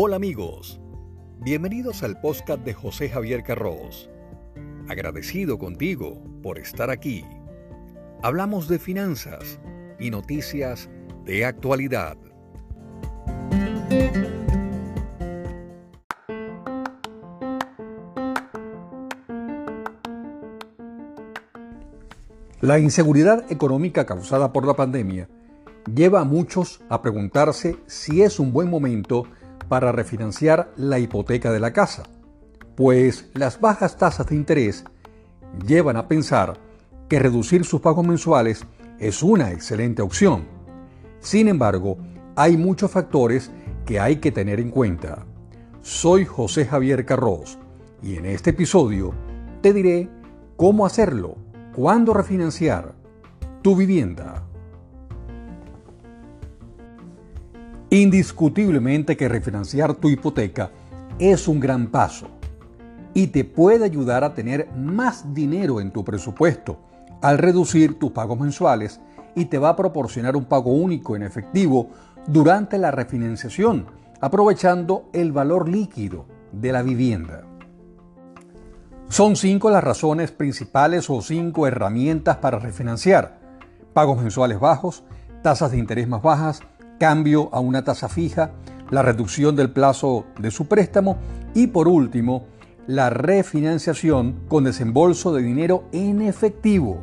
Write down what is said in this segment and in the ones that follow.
Hola amigos, bienvenidos al podcast de José Javier Carros. Agradecido contigo por estar aquí. Hablamos de finanzas y noticias de actualidad. La inseguridad económica causada por la pandemia lleva a muchos a preguntarse si es un buen momento para refinanciar la hipoteca de la casa, pues las bajas tasas de interés llevan a pensar que reducir sus pagos mensuales es una excelente opción. Sin embargo, hay muchos factores que hay que tener en cuenta. Soy José Javier Carros y en este episodio te diré cómo hacerlo ¿Cuándo refinanciar tu vivienda? Indiscutiblemente que refinanciar tu hipoteca es un gran paso y te puede ayudar a tener más dinero en tu presupuesto al reducir tus pagos mensuales y te va a proporcionar un pago único en efectivo durante la refinanciación, aprovechando el valor líquido de la vivienda. Son cinco las razones principales o cinco herramientas para refinanciar. Pagos mensuales bajos, tasas de interés más bajas, cambio a una tasa fija, la reducción del plazo de su préstamo y por último, la refinanciación con desembolso de dinero en efectivo.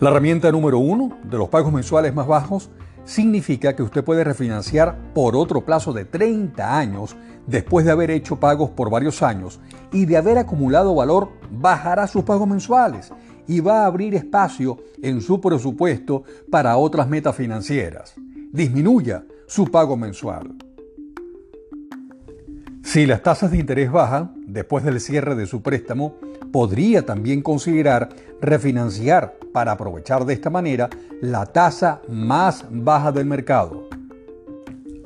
La herramienta número uno de los pagos mensuales más bajos significa que usted puede refinanciar por otro plazo de 30 años después de haber hecho pagos por varios años y de haber acumulado valor, bajará sus pagos mensuales y va a abrir espacio en su presupuesto para otras metas financieras. Disminuya su pago mensual. Si las tasas de interés bajan después del cierre de su préstamo, podría también considerar refinanciar para aprovechar de esta manera la tasa más baja del mercado.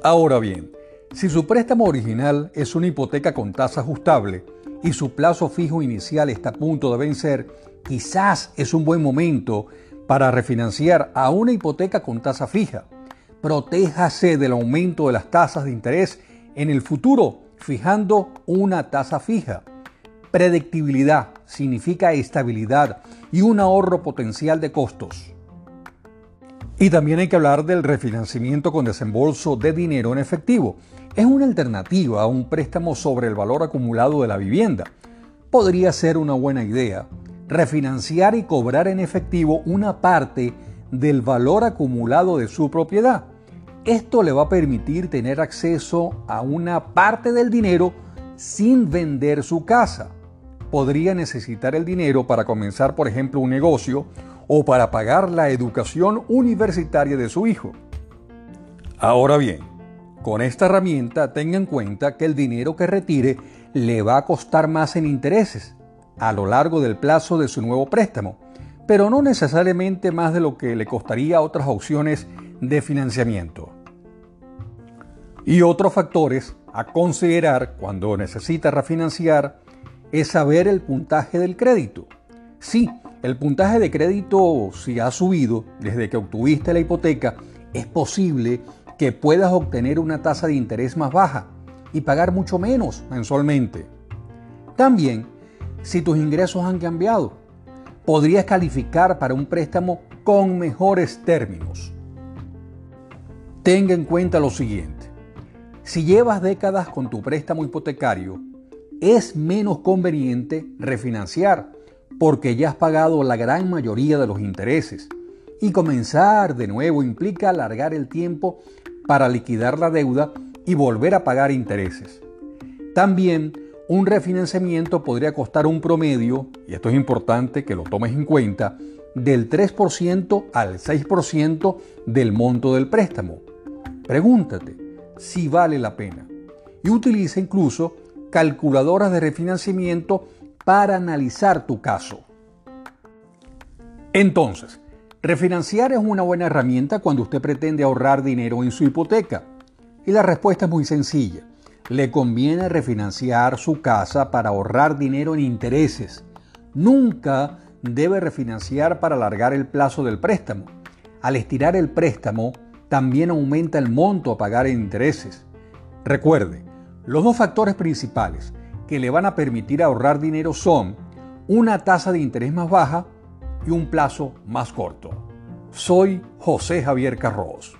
Ahora bien, si su préstamo original es una hipoteca con tasa ajustable y su plazo fijo inicial está a punto de vencer, quizás es un buen momento para refinanciar a una hipoteca con tasa fija. Protéjase del aumento de las tasas de interés en el futuro fijando una tasa fija. Predictibilidad significa estabilidad y un ahorro potencial de costos. Y también hay que hablar del refinanciamiento con desembolso de dinero en efectivo. Es una alternativa a un préstamo sobre el valor acumulado de la vivienda. Podría ser una buena idea refinanciar y cobrar en efectivo una parte del valor acumulado de su propiedad. Esto le va a permitir tener acceso a una parte del dinero sin vender su casa. Podría necesitar el dinero para comenzar, por ejemplo, un negocio o para pagar la educación universitaria de su hijo. Ahora bien, con esta herramienta tenga en cuenta que el dinero que retire le va a costar más en intereses a lo largo del plazo de su nuevo préstamo, pero no necesariamente más de lo que le costaría otras opciones de financiamiento. Y otros factores a considerar cuando necesita refinanciar es saber el puntaje del crédito. Sí, el puntaje de crédito, si ha subido desde que obtuviste la hipoteca, es posible que puedas obtener una tasa de interés más baja y pagar mucho menos mensualmente. También, si tus ingresos han cambiado, podrías calificar para un préstamo con mejores términos. Tenga en cuenta lo siguiente. Si llevas décadas con tu préstamo hipotecario, es menos conveniente refinanciar porque ya has pagado la gran mayoría de los intereses. Y comenzar de nuevo implica alargar el tiempo para liquidar la deuda y volver a pagar intereses. También un refinanciamiento podría costar un promedio, y esto es importante que lo tomes en cuenta, del 3% al 6% del monto del préstamo. Pregúntate si vale la pena y utiliza incluso calculadoras de refinanciamiento para analizar tu caso. Entonces, refinanciar es una buena herramienta cuando usted pretende ahorrar dinero en su hipoteca. Y la respuesta es muy sencilla. Le conviene refinanciar su casa para ahorrar dinero en intereses. Nunca debe refinanciar para alargar el plazo del préstamo. Al estirar el préstamo, también aumenta el monto a pagar en intereses. Recuerde, los dos factores principales que le van a permitir ahorrar dinero son una tasa de interés más baja y un plazo más corto. Soy José Javier Carros.